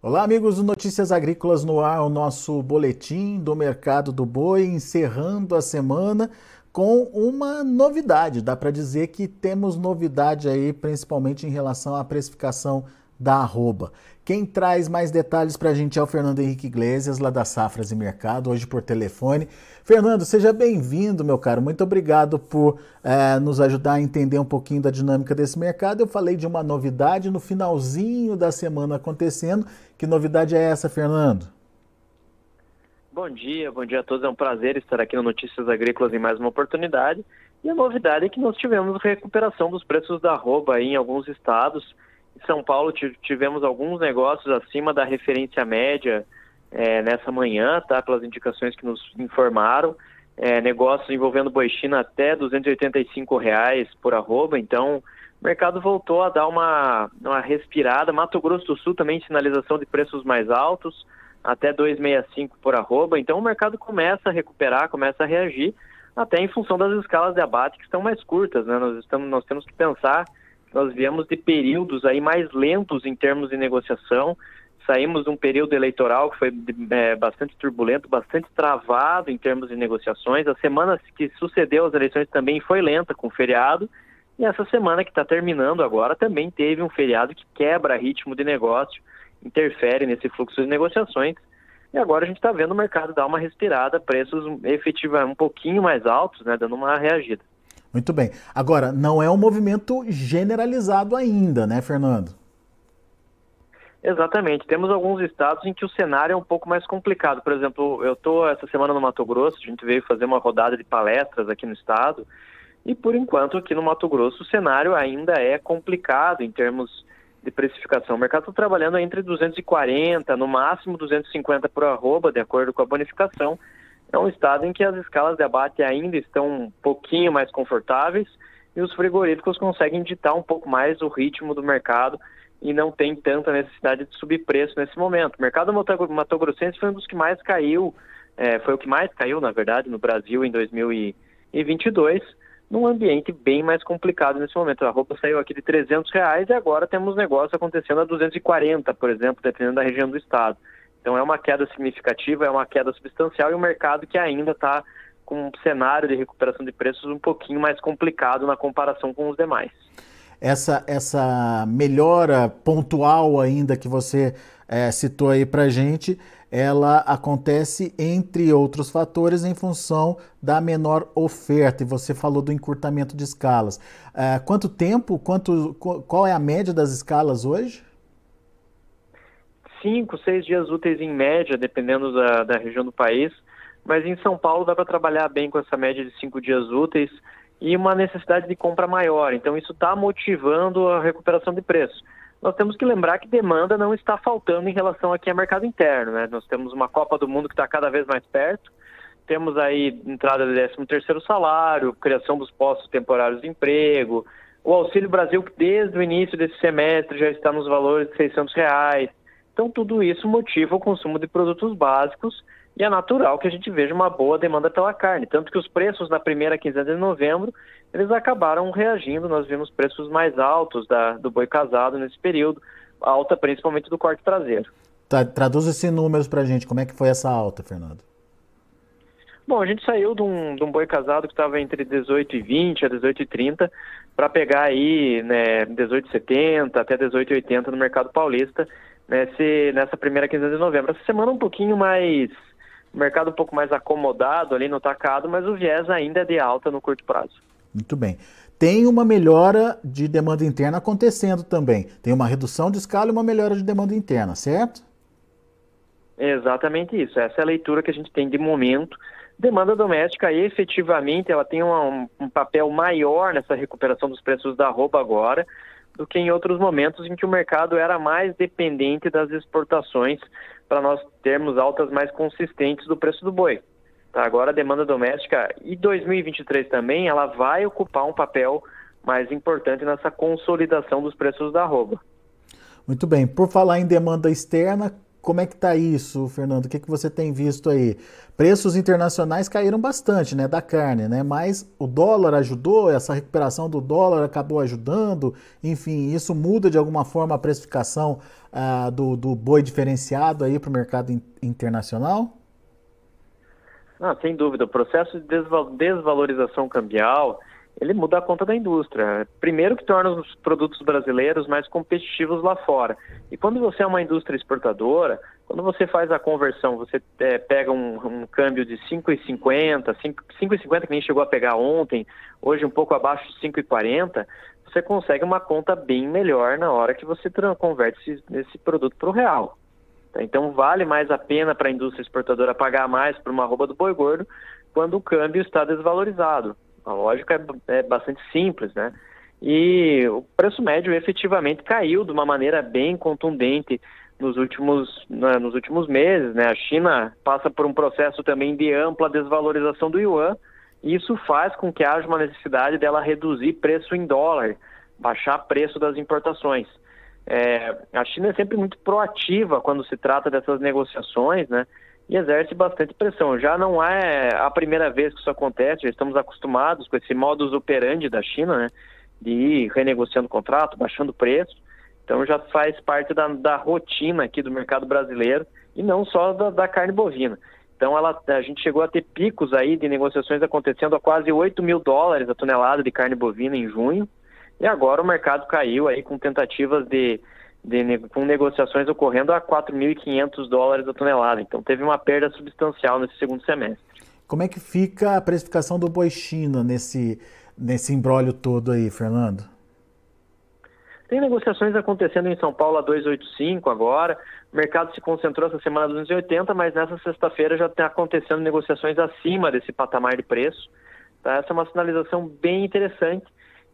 Olá, amigos do Notícias Agrícolas no ar, o nosso boletim do mercado do boi, encerrando a semana com uma novidade. Dá para dizer que temos novidade aí, principalmente em relação à precificação da arroba. Quem traz mais detalhes para a gente é o Fernando Henrique Iglesias, lá da Safras e Mercado, hoje por telefone. Fernando, seja bem-vindo, meu caro. Muito obrigado por é, nos ajudar a entender um pouquinho da dinâmica desse mercado. Eu falei de uma novidade no finalzinho da semana acontecendo. Que novidade é essa, Fernando? Bom dia, bom dia a todos. É um prazer estar aqui no Notícias Agrícolas em mais uma oportunidade. E a novidade é que nós tivemos recuperação dos preços da arroba em alguns estados São Paulo tivemos alguns negócios acima da referência média é, nessa manhã, tá? Pelas indicações que nos informaram. É, negócios envolvendo boi China até 285 reais por arroba, então o mercado voltou a dar uma, uma respirada. Mato Grosso do Sul também sinalização de preços mais altos, até 2,65 por arroba. Então o mercado começa a recuperar, começa a reagir, até em função das escalas de abate que estão mais curtas. Né? Nós, estamos, nós temos que pensar nós viemos de períodos aí mais lentos em termos de negociação. Saímos de um período eleitoral que foi é, bastante turbulento, bastante travado em termos de negociações. A semana que sucedeu as eleições também foi lenta, com feriado. E essa semana que está terminando agora também teve um feriado que quebra ritmo de negócio, interfere nesse fluxo de negociações. E agora a gente está vendo o mercado dar uma respirada, preços efetivamente um pouquinho mais altos, né, dando uma reagida. Muito bem. Agora, não é um movimento generalizado ainda, né, Fernando? Exatamente. Temos alguns estados em que o cenário é um pouco mais complicado. Por exemplo, eu estou essa semana no Mato Grosso, a gente veio fazer uma rodada de palestras aqui no estado, e por enquanto aqui no Mato Grosso o cenário ainda é complicado em termos de precificação. O mercado está trabalhando entre 240, no máximo 250 por arroba, de acordo com a bonificação, é um estado em que as escalas de abate ainda estão um pouquinho mais confortáveis e os frigoríficos conseguem ditar um pouco mais o ritmo do mercado e não tem tanta necessidade de subir preço nesse momento. O mercado mato-grossense foi um dos que mais caiu, é, foi o que mais caiu, na verdade, no Brasil em 2022, num ambiente bem mais complicado nesse momento. A roupa saiu aqui de 300 reais e agora temos negócio acontecendo a 240, por exemplo, dependendo da região do estado. Então é uma queda significativa, é uma queda substancial e um mercado que ainda está com um cenário de recuperação de preços um pouquinho mais complicado na comparação com os demais. Essa, essa melhora pontual ainda que você é, citou aí para gente, ela acontece entre outros fatores em função da menor oferta. E você falou do encurtamento de escalas. É, quanto tempo, quanto, qual é a média das escalas hoje? Cinco, seis dias úteis em média, dependendo da, da região do país. Mas em São Paulo dá para trabalhar bem com essa média de cinco dias úteis e uma necessidade de compra maior. Então isso está motivando a recuperação de preço. Nós temos que lembrar que demanda não está faltando em relação aqui ao mercado interno. Né? Nós temos uma Copa do Mundo que está cada vez mais perto, temos aí entrada do 13 terceiro salário, criação dos postos temporários de emprego, o Auxílio Brasil que desde o início desse semestre já está nos valores de 600 reais. Então, tudo isso motiva o consumo de produtos básicos e é natural que a gente veja uma boa demanda pela carne. Tanto que os preços na primeira quinzena de novembro, eles acabaram reagindo. Nós vimos preços mais altos da, do boi casado nesse período, alta principalmente do corte traseiro. Tá, traduz esses números para a gente. Como é que foi essa alta, Fernando? Bom, a gente saiu de um, de um boi casado que estava entre 18,20 a 18,30 para pegar aí né, 18,70 até 18,80 no mercado paulista nesse, nessa primeira quinzena de novembro. Essa semana um pouquinho mais, mercado um pouco mais acomodado ali no tacado, mas o viés ainda é de alta no curto prazo. Muito bem. Tem uma melhora de demanda interna acontecendo também. Tem uma redução de escala e uma melhora de demanda interna, certo? Exatamente isso. Essa é a leitura que a gente tem de momento. Demanda doméstica, efetivamente, ela tem um, um papel maior nessa recuperação dos preços da roupa agora do que em outros momentos em que o mercado era mais dependente das exportações para nós termos altas mais consistentes do preço do boi. Tá, agora a demanda doméstica e 2023 também ela vai ocupar um papel mais importante nessa consolidação dos preços da arroba. Muito bem. Por falar em demanda externa, como é que está isso, Fernando? O que, que você tem visto aí? Preços internacionais caíram bastante, né, da carne, né? Mas o dólar ajudou, essa recuperação do dólar acabou ajudando. Enfim, isso muda de alguma forma a precificação ah, do, do boi diferenciado aí para o mercado in internacional? Ah, sem dúvida. O processo de desvalorização cambial ele muda a conta da indústria. Primeiro que torna os produtos brasileiros mais competitivos lá fora. E quando você é uma indústria exportadora, quando você faz a conversão, você é, pega um, um, câmbio de 5,50, 5,50 que nem chegou a pegar ontem, hoje um pouco abaixo de 5,40, você consegue uma conta bem melhor na hora que você converte esse, esse produto para o real. Então vale mais a pena para a indústria exportadora pagar mais por uma roupa do boi gordo quando o câmbio está desvalorizado. A lógica é, é bastante simples, né? E o preço médio efetivamente caiu de uma maneira bem contundente nos últimos, né, nos últimos meses. Né? A China passa por um processo também de ampla desvalorização do yuan, e isso faz com que haja uma necessidade dela reduzir preço em dólar, baixar preço das importações. É, a China é sempre muito proativa quando se trata dessas negociações, né? E exerce bastante pressão. Já não é a primeira vez que isso acontece, já estamos acostumados com esse modus operandi da China, né, de ir renegociando contrato, baixando preço. Então já faz parte da, da rotina aqui do mercado brasileiro e não só da, da, carne bovina. Então ela, a gente chegou a ter picos aí de negociações acontecendo a quase 8 mil dólares a tonelada de carne bovina em junho. E agora o mercado caiu aí com tentativas de de, com negociações ocorrendo a 4.500 dólares a tonelada. Então teve uma perda substancial nesse segundo semestre. Como é que fica a precificação do boi China nesse, nesse embrólio todo aí, Fernando? Tem negociações acontecendo em São Paulo a 285 agora. O mercado se concentrou essa semana a 280, mas nessa sexta-feira já está acontecendo negociações acima desse patamar de preço. Tá? Essa é uma sinalização bem interessante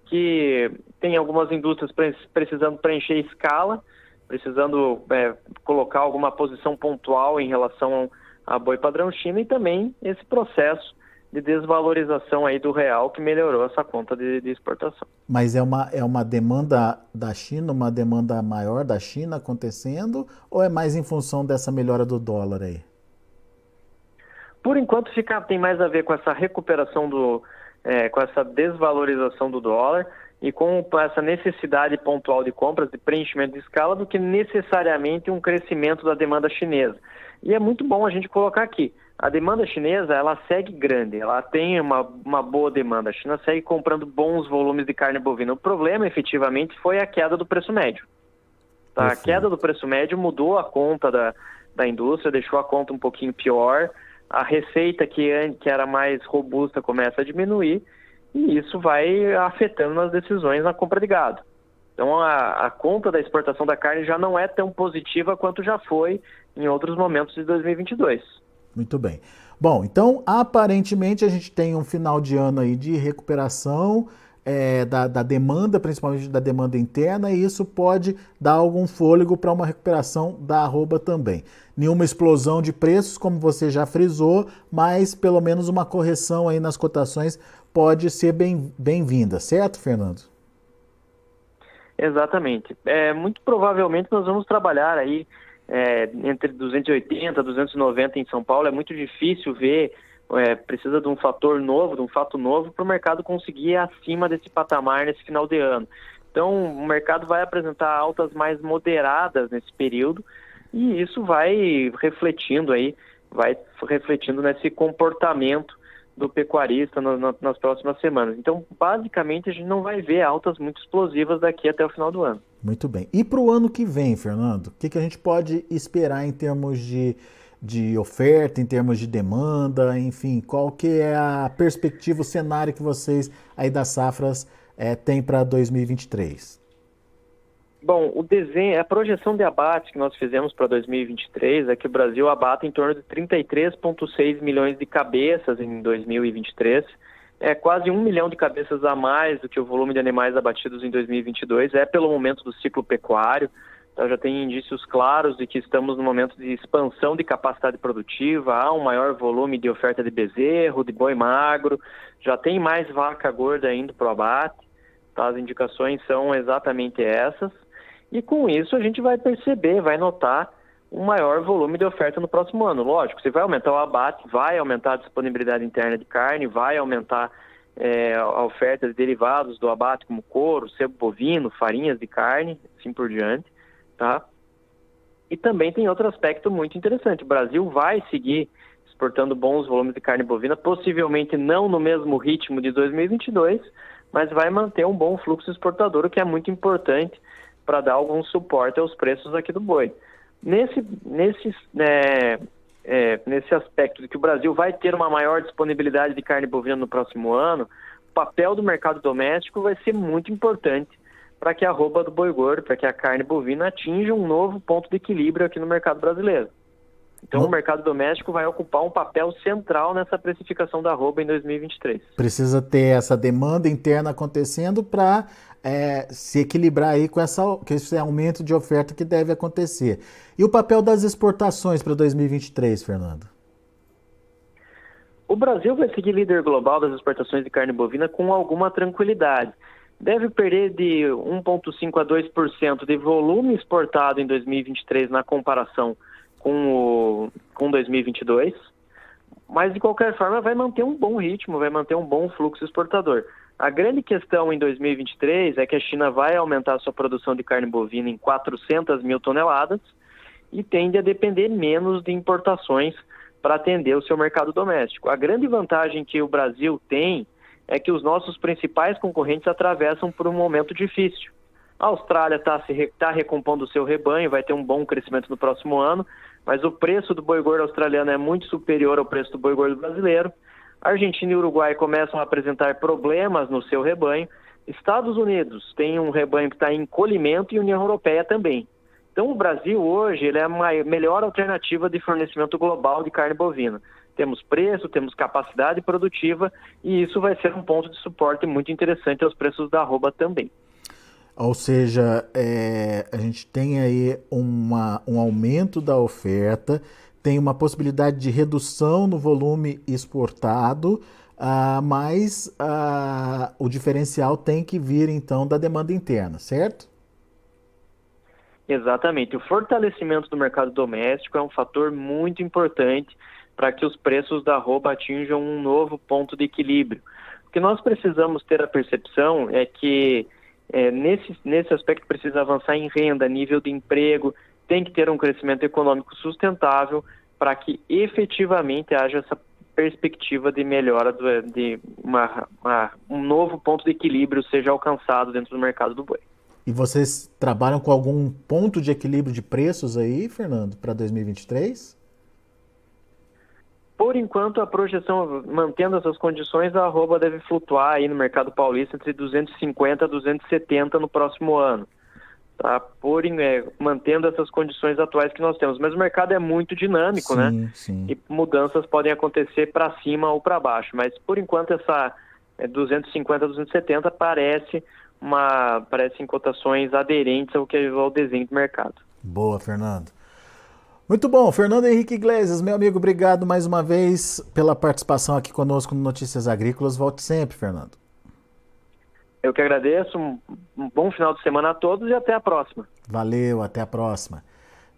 que tem algumas indústrias precisando preencher escala, precisando é, colocar alguma posição pontual em relação a boi padrão China e também esse processo de desvalorização aí do real que melhorou essa conta de, de, exportação. Mas é uma, é uma demanda da China, uma demanda maior da China acontecendo ou é mais em função dessa melhora do dólar aí? Por enquanto fica, tem mais a ver com essa recuperação do, é, com essa desvalorização do dólar e com essa necessidade pontual de compras, de preenchimento de escala, do que necessariamente um crescimento da demanda chinesa. E é muito bom a gente colocar aqui. A demanda chinesa, ela segue grande, ela tem uma, uma boa demanda. A China segue comprando bons volumes de carne bovina. O problema, efetivamente, foi a queda do preço médio. Tá? A queda do preço médio mudou a conta da, da indústria, deixou a conta um pouquinho pior a receita que, que era mais robusta começa a diminuir e isso vai afetando nas decisões na compra de gado. Então a, a conta da exportação da carne já não é tão positiva quanto já foi em outros momentos de 2022. Muito bem. Bom, então aparentemente a gente tem um final de ano aí de recuperação é, da, da, demanda, principalmente da demanda interna, e isso pode dar algum fôlego para uma recuperação da arroba também. Nenhuma explosão de preços, como você já frisou, mas pelo menos uma correção aí nas cotações pode ser bem-vinda, bem certo, Fernando? Exatamente. É, muito provavelmente nós vamos trabalhar aí é, entre 280 e 290 em São Paulo. É muito difícil ver é, precisa de um fator novo, de um fato novo, para o mercado conseguir ir acima desse patamar nesse final de ano. Então, o mercado vai apresentar altas mais moderadas nesse período e isso vai refletindo aí, vai refletindo nesse comportamento do pecuarista nas próximas semanas. Então, basicamente, a gente não vai ver altas muito explosivas daqui até o final do ano. Muito bem. E para o ano que vem, Fernando, o que, que a gente pode esperar em termos de de oferta, em termos de demanda, enfim, qual que é a perspectiva, o cenário que vocês aí das safras é, têm para 2023? Bom, o desenho, a projeção de abate que nós fizemos para 2023 é que o Brasil abata em torno de 33,6 milhões de cabeças em 2023. É quase um milhão de cabeças a mais do que o volume de animais abatidos em 2022. É pelo momento do ciclo pecuário. Então, já tem indícios claros de que estamos no momento de expansão de capacidade produtiva, há um maior volume de oferta de bezerro, de boi magro, já tem mais vaca gorda indo para o abate, tá? as indicações são exatamente essas. E com isso a gente vai perceber, vai notar um maior volume de oferta no próximo ano. Lógico, você vai aumentar o abate, vai aumentar a disponibilidade interna de carne, vai aumentar é, a oferta de derivados do abate, como couro, sebo bovino, farinhas de carne, assim por diante, tá? E também tem outro aspecto muito interessante. O Brasil vai seguir exportando bons volumes de carne bovina, possivelmente não no mesmo ritmo de 2022, mas vai manter um bom fluxo exportador, o que é muito importante para dar algum suporte aos preços aqui do boi. Nesse, nesse, é, é, nesse aspecto de que o Brasil vai ter uma maior disponibilidade de carne bovina no próximo ano, o papel do mercado doméstico vai ser muito importante para que a roupa do boi gordo, para que a carne bovina atinja um novo ponto de equilíbrio aqui no mercado brasileiro. Então, o mercado doméstico vai ocupar um papel central nessa precificação da roupa em 2023. Precisa ter essa demanda interna acontecendo para é, se equilibrar aí com, essa, com esse aumento de oferta que deve acontecer. E o papel das exportações para 2023, Fernando? O Brasil vai seguir líder global das exportações de carne bovina com alguma tranquilidade. Deve perder de 1,5% a 2% de volume exportado em 2023 na comparação com, o, com 2022, mas de qualquer forma vai manter um bom ritmo, vai manter um bom fluxo exportador. A grande questão em 2023 é que a China vai aumentar sua produção de carne bovina em 400 mil toneladas e tende a depender menos de importações para atender o seu mercado doméstico. A grande vantagem que o Brasil tem é que os nossos principais concorrentes atravessam por um momento difícil. A Austrália está tá recompondo o seu rebanho, vai ter um bom crescimento no próximo ano, mas o preço do boi gordo australiano é muito superior ao preço do boi gordo brasileiro. Argentina e Uruguai começam a apresentar problemas no seu rebanho. Estados Unidos tem um rebanho que está em encolhimento e União Europeia também. Então, o Brasil hoje é a melhor alternativa de fornecimento global de carne bovina. Temos preço, temos capacidade produtiva e isso vai ser um ponto de suporte muito interessante aos preços da arroba também. Ou seja, é, a gente tem aí uma, um aumento da oferta, tem uma possibilidade de redução no volume exportado, uh, mas uh, o diferencial tem que vir então da demanda interna, certo? Exatamente. O fortalecimento do mercado doméstico é um fator muito importante para que os preços da roupa atinjam um novo ponto de equilíbrio. O que nós precisamos ter a percepção é que é, nesse, nesse aspecto precisa avançar em renda, nível de emprego, tem que ter um crescimento econômico sustentável para que efetivamente haja essa perspectiva de melhora, do, de uma, uma, um novo ponto de equilíbrio seja alcançado dentro do mercado do boi. E vocês trabalham com algum ponto de equilíbrio de preços aí, Fernando, para 2023? Por enquanto, a projeção, mantendo essas condições, a arroba deve flutuar aí no mercado paulista entre 250 e 270 no próximo ano. Tá? Por, é, mantendo essas condições atuais que nós temos. Mas o mercado é muito dinâmico, né? sim, né? Sim. E mudanças podem acontecer para cima ou para baixo. Mas, por enquanto, essa é, 250 a 270 parece uma parecem cotações aderentes ao que é o desenho do mercado. Boa, Fernando. Muito bom, Fernando Henrique Iglesias, meu amigo, obrigado mais uma vez pela participação aqui conosco no Notícias Agrícolas. Volte sempre, Fernando. Eu que agradeço, um, bom final de semana a todos e até a próxima. Valeu, até a próxima.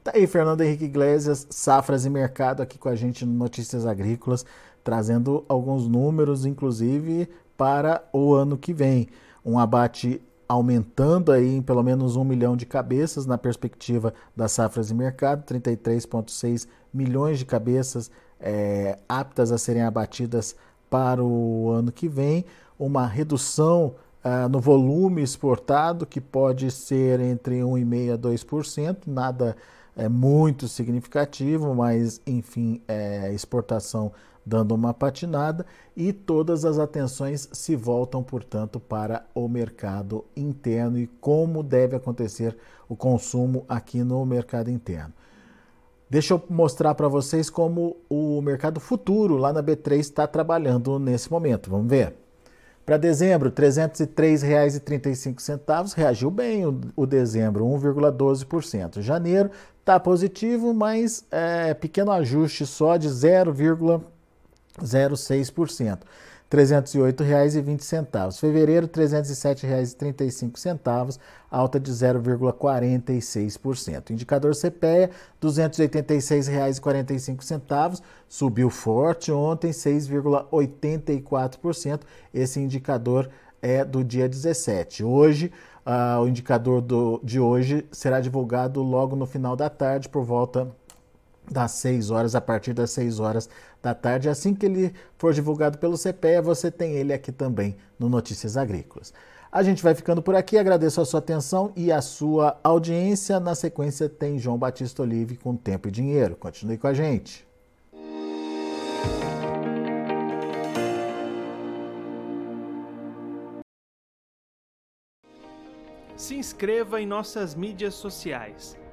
Tá aí, Fernando Henrique Iglesias, Safras e Mercado aqui com a gente no Notícias Agrícolas, trazendo alguns números, inclusive, para o ano que vem. Um abate aumentando aí em pelo menos um milhão de cabeças na perspectiva das safras de mercado, 33,6 milhões de cabeças é, aptas a serem abatidas para o ano que vem, uma redução ah, no volume exportado que pode ser entre 1,5% a 2%, nada é, muito significativo, mas enfim, é, exportação dando uma patinada e todas as atenções se voltam, portanto, para o mercado interno e como deve acontecer o consumo aqui no mercado interno. Deixa eu mostrar para vocês como o mercado futuro lá na B3 está trabalhando nesse momento. Vamos ver. Para dezembro, R$ 303,35 reagiu bem o, o dezembro, 1,12%. Janeiro está positivo, mas é, pequeno ajuste só de 0,12%. 0,6%. R$ 308,20. Fevereiro, R$ 307,35, alta de 0,46%. Indicador CPEA, R$ 286,45, subiu forte ontem, 6,84%. Esse indicador é do dia 17. Hoje, uh, o indicador do, de hoje será divulgado logo no final da tarde, por volta das 6 horas, a partir das 6 horas da tarde. Assim que ele for divulgado pelo CPEA, você tem ele aqui também no Notícias Agrícolas. A gente vai ficando por aqui, agradeço a sua atenção e a sua audiência. Na sequência tem João Batista Olive com Tempo e Dinheiro. Continue com a gente. Se inscreva em nossas mídias sociais